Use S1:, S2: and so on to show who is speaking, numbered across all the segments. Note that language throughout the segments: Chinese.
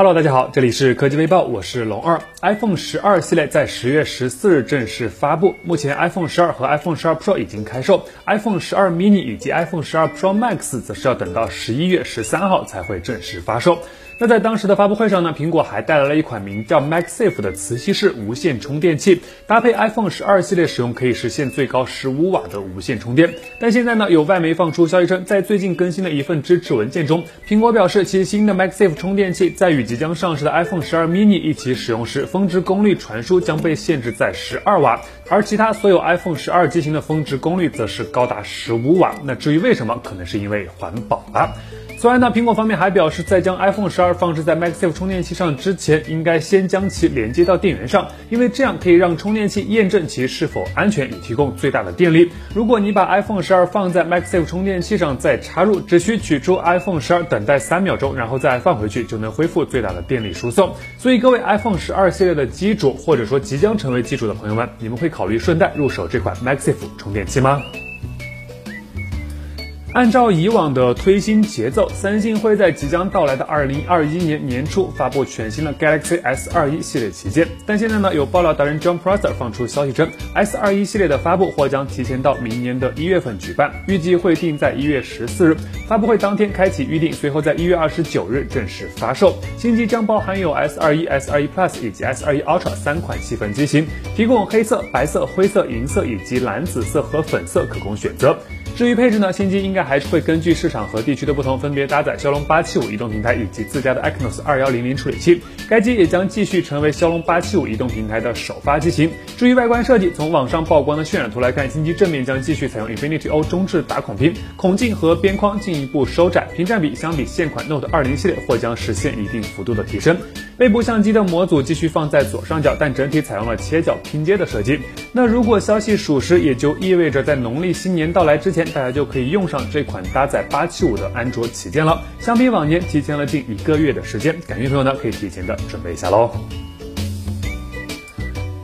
S1: Hello，大家好，这里是科技微报，我是龙二。iPhone 十二系列在十月十四日正式发布，目前 iPhone 十二和 iPhone 十二 Pro 已经开售，iPhone 十二 mini 以及 iPhone 十二 Pro Max 则是要等到十一月十三号才会正式发售。那在当时的发布会上呢，苹果还带来了一款名叫 MagSafe 的磁吸式无线充电器，搭配 iPhone 十二系列使用，可以实现最高十五瓦的无线充电。但现在呢，有外媒放出消息称，在最近更新的一份支持文件中，苹果表示其新的 MagSafe 充电器在与即将上市的 iPhone 十二 mini 一起使用时，峰值功率传输将被限制在十二瓦，而其他所有 iPhone 十二机型的峰值功率则是高达十五瓦。那至于为什么，可能是因为环保吧。此外呢，苹果方面还表示，在将 iPhone 十二放置在 MagSafe 充电器上之前，应该先将其连接到电源上，因为这样可以让充电器验证其是否安全，以提供最大的电力。如果你把 iPhone 十二放在 MagSafe 充电器上再插入，只需取出 iPhone 十二，等待三秒钟，然后再放回去，就能恢复最大的电力输送。所以各位 iPhone 十二系列的机主，或者说即将成为机主的朋友们，你们会考虑顺带入手这款 MagSafe 充电器吗？按照以往的推新节奏，三星会在即将到来的二零二一年年初发布全新的 Galaxy S 二一系列旗舰。但现在呢，有爆料达人 John Prosser 放出消息称，S 二一系列的发布或将提前到明年的一月份举办，预计会定在一月十四日。发布会当天开启预定，随后在一月二十九日正式发售。新机将包含有 S 二一、S 二一 Plus 以及 S 二一 Ultra 三款细分机型，提供黑色、白色、灰色、银色以及蓝紫色和粉色可供选择。至于配置呢，新机应该还是会根据市场和地区的不同，分别搭载骁龙八七五移动平台以及自家的 Exynos 二幺零零处理器。该机也将继续成为骁龙八七五移动平台的首发机型。至于外观设计，从网上曝光的渲染图来看，新机正面将继续采用 Infinity O 中置打孔屏，孔径和边框进一步收窄，屏占比相比现款 Note 二零系列或将实现一定幅度的提升。背部相机的模组继续放在左上角，但整体采用了切角拼接的设计。那如果消息属实，也就意味着在农历新年到来之前，大家就可以用上这款搭载八七五的安卓旗舰了。相比往年，提前了近一个月的时间，感兴趣朋友呢可以提前的准备一下喽。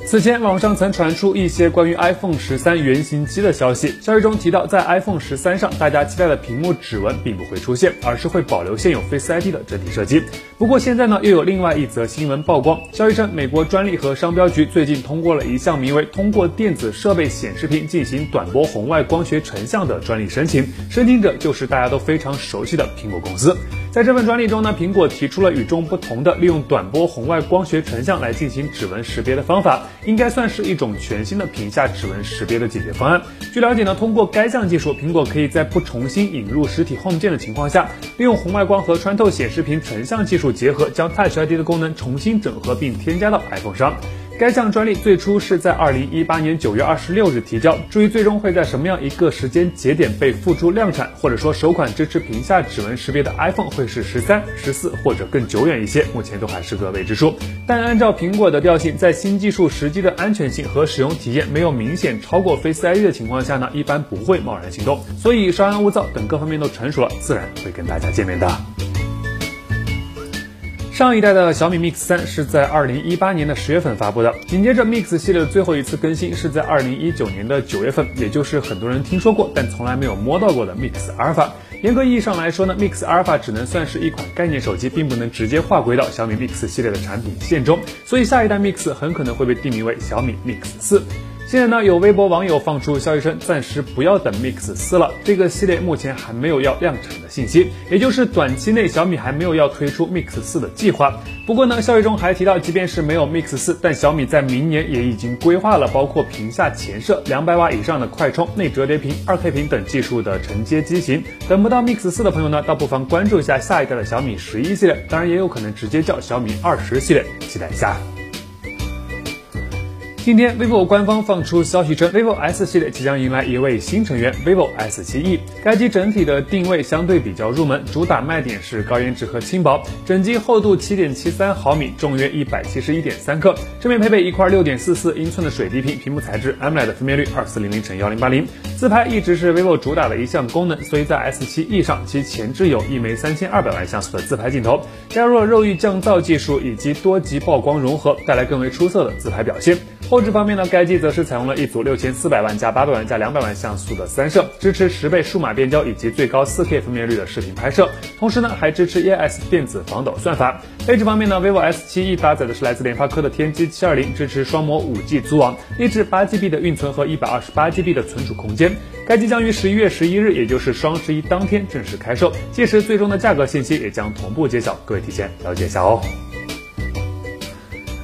S1: 此前，网上曾传出一些关于 iPhone 十三原型机的消息。消息中提到，在 iPhone 十三上，大家期待的屏幕指纹并不会出现，而是会保留现有 Face ID 的整体设计。不过现在呢，又有另外一则新闻曝光。消息称，美国专利和商标局最近通过了一项名为“通过电子设备显示屏进行短波红外光学成像”的专利申请，申请者就是大家都非常熟悉的苹果公司。在这份专利中呢，苹果提出了与众不同的利用短波红外光学成像来进行指纹识别的方法，应该算是一种全新的屏下指纹识别的解决方案。据了解呢，通过该项技术，苹果可以在不重新引入实体 Home 键的情况下，利用红外光和穿透显示屏成像技术结合，将 Touch ID 的功能重新整合并添加到 iPhone 上。该项专利最初是在二零一八年九月二十六日提交，至于最终会在什么样一个时间节点被付诸量产，或者说首款支持屏下指纹识别的 iPhone 会是十三、十四或者更久远一些，目前都还是个未知数。但按照苹果的调性，在新技术实际的安全性和使用体验没有明显超过 Face ID 的情况下呢，一般不会贸然行动。所以稍安勿躁，等各方面都成熟了，自然会跟大家见面的。上一代的小米 Mix 三是在二零一八年的十月份发布的，紧接着 Mix 系列的最后一次更新是在二零一九年的九月份，也就是很多人听说过但从来没有摸到过的 Mix Alpha。严格意义上来说呢，Mix Alpha 只能算是一款概念手机，并不能直接划归到小米 Mix 系列的产品线中，所以下一代 Mix 很可能会被定名为小米 Mix 四。现在呢，有微博网友放出消息称，暂时不要等 Mix 四了，这个系列目前还没有要量产的信息，也就是短期内小米还没有要推出 Mix 四的计划。不过呢，消息中还提到，即便是没有 Mix 四，但小米在明年也已经规划了包括屏下前摄、两百瓦以上的快充、内折叠屏、二 K 屏等技术的承接机型。等不到 Mix 四的朋友呢，倒不妨关注一下下一代的小米十一系列，当然也有可能直接叫小米二十系列，期待一下。今天，vivo 官方放出消息称，vivo S 系列即将迎来一位新成员，vivo S7e。该机整体的定位相对比较入门，主打卖点是高颜值和轻薄。整机厚度七点七三毫米，重约一百七十一点三克。正面配备一块六点四四英寸的水滴屏，屏幕材质 AMOLED 分辨率二四零零乘幺零八零。自拍一直是 vivo 主打的一项功能，所以在 S7e 上，其前置有一枚三千二百万像素的自拍镜头，加入了肉欲降噪技术以及多级曝光融合，带来更为出色的自拍表现。后置方面呢，该机则是采用了一组六千四百万加八百万加两百万像素的三摄，支持十倍数码变焦以及最高四 K 分辨率的视频拍摄，同时呢还支持 EIS 电子防抖算法。配置方面呢，vivo S7e 搭载的是来自联发科的天玑七二零，支持双模五 G 组网，内置八 GB 的运存和一百二十八 GB 的存储空间。该机将于十一月十一日，也就是双十一当天正式开售，届时最终的价格信息也将同步揭晓，各位提前了解一下哦。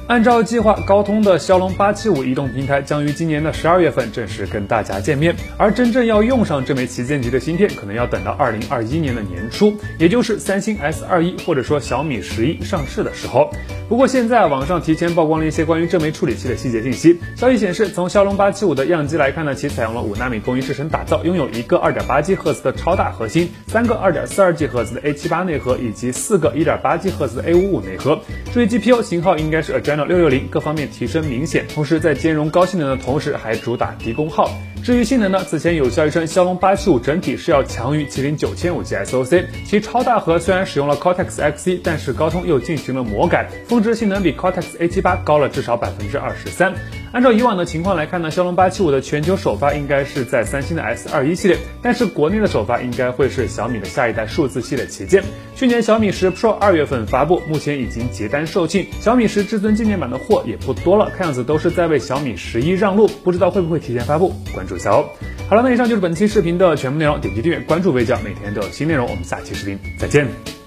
S1: 按照计划，高通的骁龙八七五移动平台将于今年的十二月份正式跟大家见面，而真正要用上这枚旗舰级的芯片，可能要等到二零二一年的年初，也就是三星 S 二一或者说小米十一上市的时候。不过现在网上提前曝光了一些关于这枚处理器的细节信息。消息显示，从骁龙八七五的样机来看呢，其采用了五纳米工艺制成打造，拥有一个二点八 G 赫兹的超大核心，三个二点四二 G 赫兹的 A 七八内核，以及四个一点八 G 赫兹的 A 五五内核。至于 GPU 型号应该是 AGA l 六六零，各方面提升明显。同时在兼容高性能的同时，还主打低功耗。至于性能呢？此前有消息称，骁龙八七五整体是要强于麒麟九千五 G SoC。其超大核虽然使用了 Cortex X1，但是高通又进行了魔改，峰值性能比 Cortex A 七八高了至少百分之二十三。按照以往的情况来看呢，骁龙八七五的全球首发应该是在三星的 S 二一系列，但是国内的首发应该会是小米的下一代数字系列旗舰。去年小米十 Pro 二月份发布，目前已经结单售罄，小米十至尊纪念版的货也不多了，看样子都是在为小米十一让路，不知道会不会提前发布，关注一下哦。好了，那以上就是本期视频的全部内容，点击订阅关注微教，每天都有新内容，我们下期视频再见。